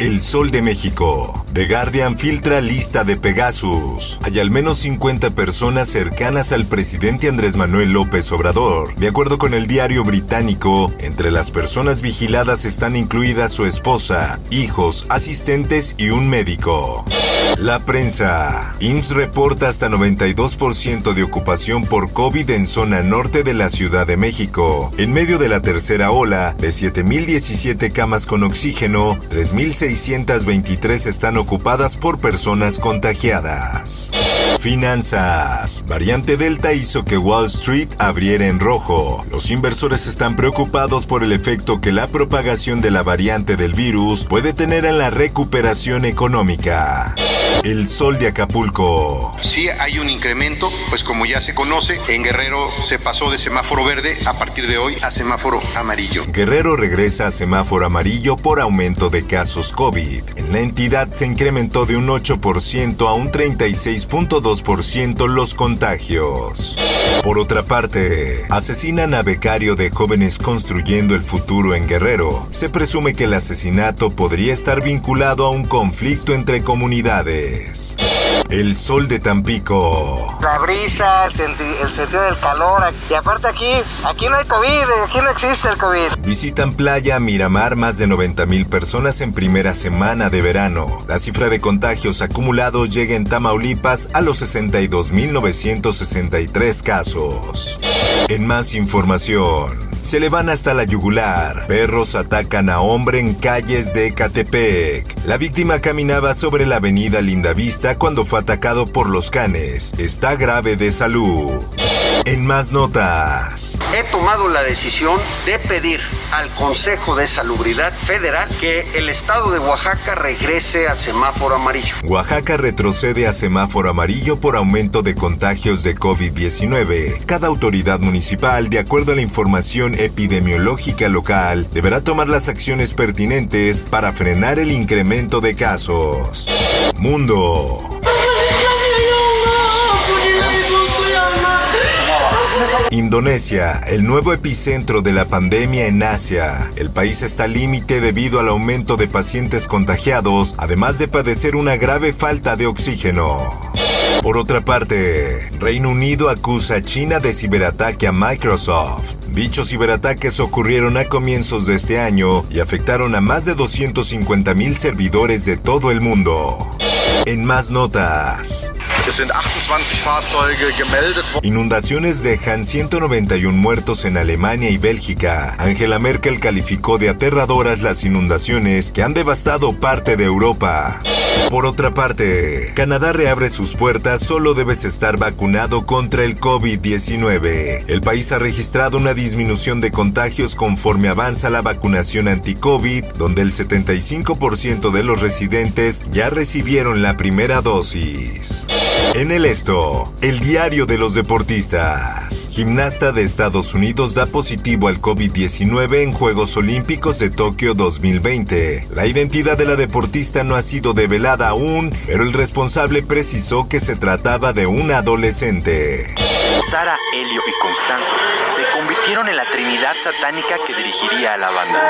El Sol de México. The Guardian filtra lista de Pegasus. Hay al menos 50 personas cercanas al presidente Andrés Manuel López Obrador. De acuerdo con el diario británico, entre las personas vigiladas están incluidas su esposa, hijos, asistentes y un médico. La prensa. IMSS reporta hasta 92% de ocupación por COVID en zona norte de la Ciudad de México. En medio de la tercera ola, de 7.017 camas con oxígeno, 3.623 están ocupadas por personas contagiadas. Finanzas. Variante Delta hizo que Wall Street abriera en rojo. Los inversores están preocupados por el efecto que la propagación de la variante del virus puede tener en la recuperación económica. El sol de Acapulco. Sí hay un incremento, pues como ya se conoce, en Guerrero se pasó de semáforo verde a partir de hoy a semáforo amarillo. Guerrero regresa a semáforo amarillo por aumento de casos COVID. En la entidad se incrementó de un 8% a un 36.2% los contagios. Por otra parte, asesinan a becario de jóvenes construyendo el futuro en Guerrero. Se presume que el asesinato podría estar vinculado a un conflicto entre comunidades. El sol de Tampico. La brisa, el, el sentido del calor. Y aparte aquí, aquí no hay COVID, aquí no existe el COVID. Visitan playa Miramar más de 90 mil personas en primera semana de verano. La cifra de contagios acumulados llega en Tamaulipas a los 62.963 casos. En más información. Se le van hasta la yugular. Perros atacan a hombre en calles de Ecatepec. La víctima caminaba sobre la avenida Lindavista cuando fue atacado por los canes. Está grave de salud. En más notas. He tomado la decisión de pedir al Consejo de Salubridad Federal que el estado de Oaxaca regrese a semáforo amarillo. Oaxaca retrocede a semáforo amarillo por aumento de contagios de COVID-19. Cada autoridad municipal, de acuerdo a la información epidemiológica local, deberá tomar las acciones pertinentes para frenar el incremento de casos. Mundo. Indonesia, el nuevo epicentro de la pandemia en Asia. El país está al límite debido al aumento de pacientes contagiados, además de padecer una grave falta de oxígeno. Por otra parte, Reino Unido acusa a China de ciberataque a Microsoft. Dichos ciberataques ocurrieron a comienzos de este año y afectaron a más de 250 mil servidores de todo el mundo. En más notas. Es sind 28 Fahrzeuge gemeldet worden. Inundaciones dejan 191 muertos en Alemania y Bélgica. Angela Merkel calificó de aterradoras las inundaciones que han devastado parte de Europa. Por otra parte, Canadá reabre sus puertas, solo debes estar vacunado contra el COVID-19. El país ha registrado una disminución de contagios conforme avanza la vacunación anti-COVID, donde el 75% de los residentes ya recibieron la primera dosis. En el esto, el diario de los deportistas. Gimnasta de Estados Unidos da positivo al COVID-19 en Juegos Olímpicos de Tokio 2020. La identidad de la deportista no ha sido develada aún, pero el responsable precisó que se trataba de un adolescente. Sara, Helio y Constanzo se convirtieron en la trinidad satánica que dirigiría a la banda.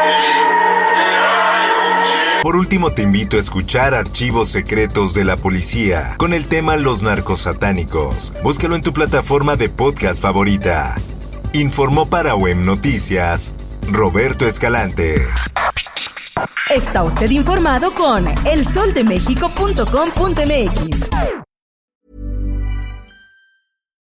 Por último, te invito a escuchar Archivos Secretos de la Policía con el tema Los Narcos Satánicos. Búscalo en tu plataforma de podcast favorita. Informó para Web Noticias Roberto Escalante. Está usted informado con elsoldemexico.com.mx.